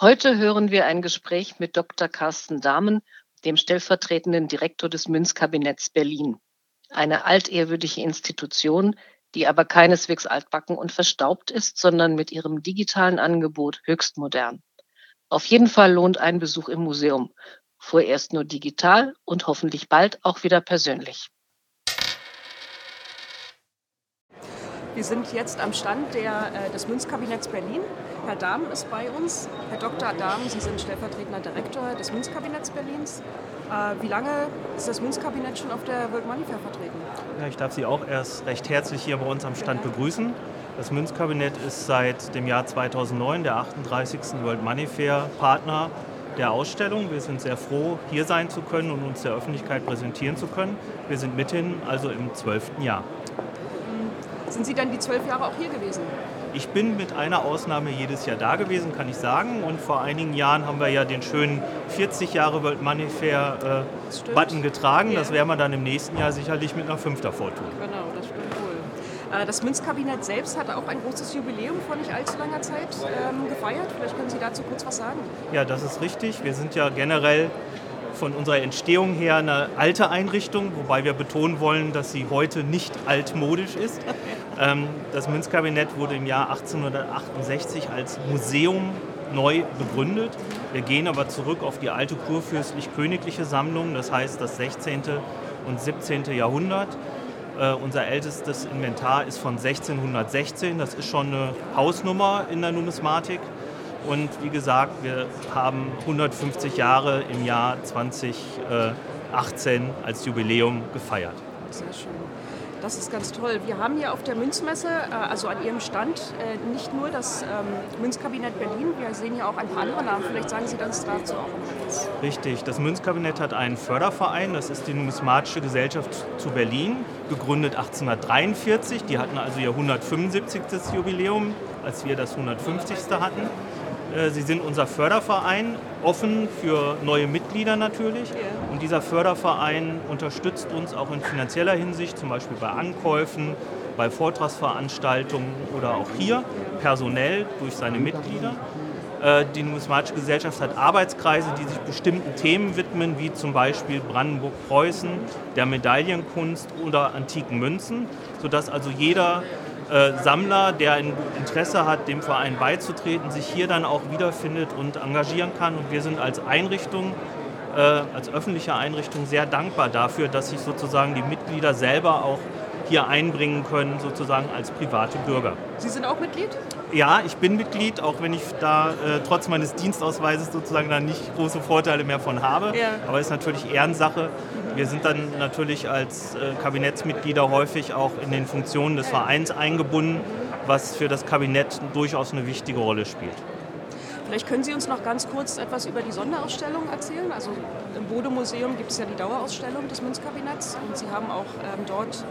Heute hören wir ein Gespräch mit Dr. Carsten Dahmen, dem stellvertretenden Direktor des Münzkabinetts Berlin. Eine altehrwürdige Institution, die aber keineswegs altbacken und verstaubt ist, sondern mit ihrem digitalen Angebot höchst modern. Auf jeden Fall lohnt ein Besuch im Museum, vorerst nur digital und hoffentlich bald auch wieder persönlich. Wir sind jetzt am Stand der, äh, des Münzkabinetts Berlin. Herr Dahm ist bei uns. Herr Dr. Dahm, Sie sind stellvertretender Direktor des Münzkabinetts Berlins. Äh, wie lange ist das Münzkabinett schon auf der World Money Fair vertreten? Ja, ich darf Sie auch erst recht herzlich hier bei uns am Stand begrüßen. Das Münzkabinett ist seit dem Jahr 2009 der 38. World Money Fair Partner der Ausstellung. Wir sind sehr froh, hier sein zu können und uns der Öffentlichkeit präsentieren zu können. Wir sind mithin also im zwölften Jahr. Sind Sie dann die zwölf Jahre auch hier gewesen? Ich bin mit einer Ausnahme jedes Jahr da gewesen, kann ich sagen. Und vor einigen Jahren haben wir ja den schönen 40 Jahre World Money Fair äh, Button getragen. Ja. Das werden wir dann im nächsten Jahr sicherlich mit einer 5 davor tun. Genau, das stimmt wohl. Äh, das Münzkabinett selbst hatte auch ein großes Jubiläum vor nicht allzu langer Zeit ähm, gefeiert. Vielleicht können Sie dazu kurz was sagen. Ja, das ist richtig. Wir sind ja generell von unserer Entstehung her eine alte Einrichtung, wobei wir betonen wollen, dass sie heute nicht altmodisch ist. Ähm, das Münzkabinett wurde im Jahr 1868 als Museum neu begründet. Wir gehen aber zurück auf die alte kurfürstlich-königliche Sammlung, das heißt das 16. und 17. Jahrhundert. Uh, unser ältestes Inventar ist von 1616. Das ist schon eine Hausnummer in der Numismatik. Und wie gesagt, wir haben 150 Jahre im Jahr 2018 als Jubiläum gefeiert. Sehr schön. Das ist ganz toll. Wir haben hier auf der Münzmesse, äh, also an Ihrem Stand, äh, nicht nur das ähm, Münzkabinett Berlin, wir sehen hier auch ein paar andere Namen. Vielleicht sagen Sie das dazu auch etwas. Richtig. Das Münzkabinett hat einen Förderverein, das ist die Numismatische Gesellschaft zu Berlin, gegründet 1843. Die hatten also ihr 175. Jubiläum, als wir das 150. hatten. Äh, sie sind unser Förderverein, offen für neue Mitglieder natürlich. Und dieser Förderverein unterstützt uns auch in finanzieller Hinsicht, zum Beispiel bei Ankäufen, bei Vortragsveranstaltungen oder auch hier personell durch seine Mitglieder. Äh, die Numismatische Gesellschaft hat Arbeitskreise, die sich bestimmten Themen widmen, wie zum Beispiel Brandenburg-Preußen, der Medaillenkunst oder antiken Münzen, sodass also jeder äh, Sammler, der ein Interesse hat, dem Verein beizutreten, sich hier dann auch wiederfindet und engagieren kann. Und wir sind als Einrichtung, äh, als öffentliche Einrichtung sehr dankbar dafür, dass sich sozusagen die Mitglieder selber auch hier einbringen können, sozusagen als private Bürger. Sie sind auch Mitglied? Ja, ich bin Mitglied, auch wenn ich da äh, trotz meines Dienstausweises sozusagen da nicht große Vorteile mehr von habe. Ja. Aber es ist natürlich Ehrensache. Wir sind dann natürlich als äh, Kabinettsmitglieder häufig auch in den Funktionen des Vereins eingebunden, was für das Kabinett durchaus eine wichtige Rolle spielt. Vielleicht können Sie uns noch ganz kurz etwas über die Sonderausstellung erzählen. Also im Bode-Museum gibt es ja die Dauerausstellung des Münzkabinetts und Sie haben auch ähm, dort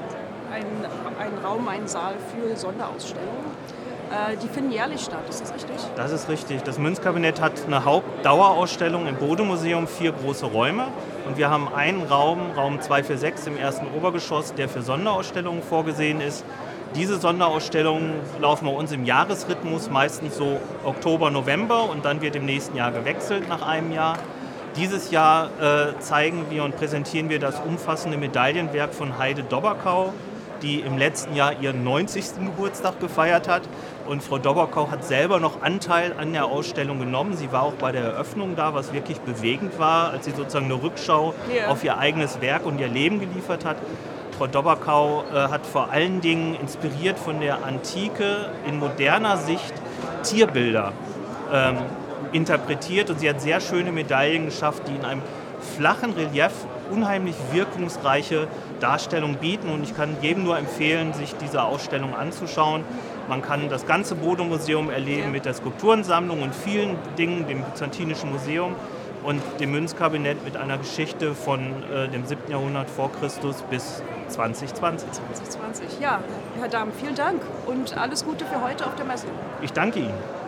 einen, einen Raum, einen Saal für Sonderausstellungen. Äh, die finden jährlich statt, ist das richtig? Das ist richtig. Das Münzkabinett hat eine Hauptdauerausstellung im Bodemuseum, vier große Räume. Und wir haben einen Raum, Raum 246 im ersten Obergeschoss, der für Sonderausstellungen vorgesehen ist. Diese Sonderausstellungen laufen bei uns im Jahresrhythmus, meistens so Oktober, November und dann wird im nächsten Jahr gewechselt nach einem Jahr. Dieses Jahr äh, zeigen wir und präsentieren wir das umfassende Medaillenwerk von Heide Dobberkau, die im letzten Jahr ihren 90. Geburtstag gefeiert hat. Und Frau Dobberkau hat selber noch Anteil an der Ausstellung genommen. Sie war auch bei der Eröffnung da, was wirklich bewegend war, als sie sozusagen eine Rückschau ja. auf ihr eigenes Werk und ihr Leben geliefert hat. Frau Dobberkau äh, hat vor allen Dingen inspiriert von der Antike in moderner Sicht Tierbilder ähm, interpretiert und sie hat sehr schöne Medaillen geschafft, die in einem flachen Relief unheimlich wirkungsreiche Darstellung bieten. Und ich kann jedem nur empfehlen, sich diese Ausstellung anzuschauen. Man kann das ganze Bodo-Museum erleben mit der Skulpturensammlung und vielen Dingen, dem Byzantinischen Museum und dem Münzkabinett mit einer Geschichte von äh, dem 7. Jahrhundert vor Christus bis 2020. 2020, ja. Herr Dahm, vielen Dank und alles Gute für heute auf der Messe. Ich danke Ihnen.